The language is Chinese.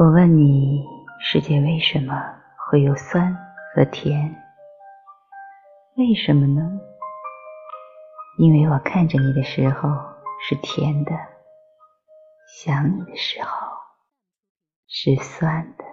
我问你世界为什么会有酸和甜？为什么呢？因为我看着你的时候是甜的想你的时候是酸的。